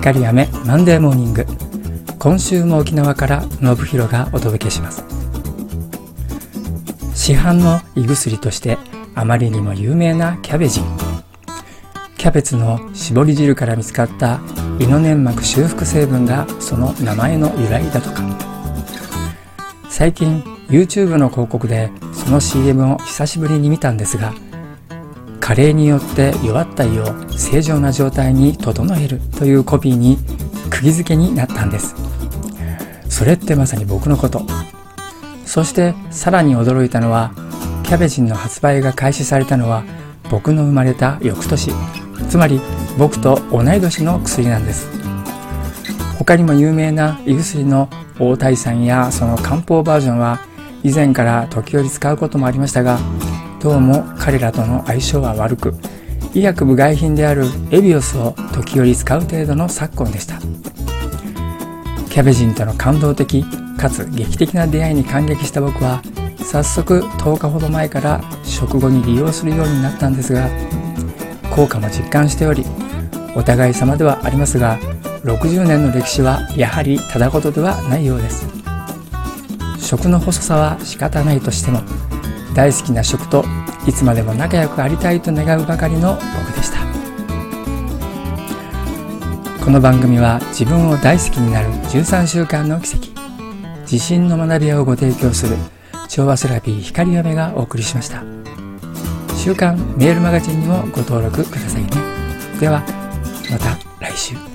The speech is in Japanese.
光雨マンデーモーニング今週も沖縄から信弘がお届けします。市販の胃薬としてあまりにも有名なキャベジ。ンキャベツの絞り汁から見つかった胃の粘膜修復成分がその名前の由来だとか。最近 YouTube の広告でその CM を久しぶりに見たんですが加齢によって弱った胃を正常な状態に整えるというコピーに釘付けになったんです。それってまさに僕のこと。そしてさらに驚いたのはキャベジンの発売が開始されたのは僕の生まれた翌年。つまり僕と同い年の薬なんです。他にも有名な胃薬の大体酸やその漢方バージョンは以前から時折使うこともありましたがどうも彼らとの相性は悪く医薬部外品であるエビオスを時折使う程度の昨今でした。キャベジンとの感動的かつ劇的な出会いに感激した僕は早速10日ほど前から食後に利用するようになったんですが効果も実感しておりお互い様ではありますが60年の歴史はやはりただ事ではないようです。食の細さは仕方ないとしても大好きな食といつまでも仲良くありたいと願うばかりの僕でした。この番組は自分を大好きになる13週間の奇跡自信の学びをご提供する調和セラピー光嫁がお送りしました。週刊メールマガジンにもご登録くださいね。ではまた来週。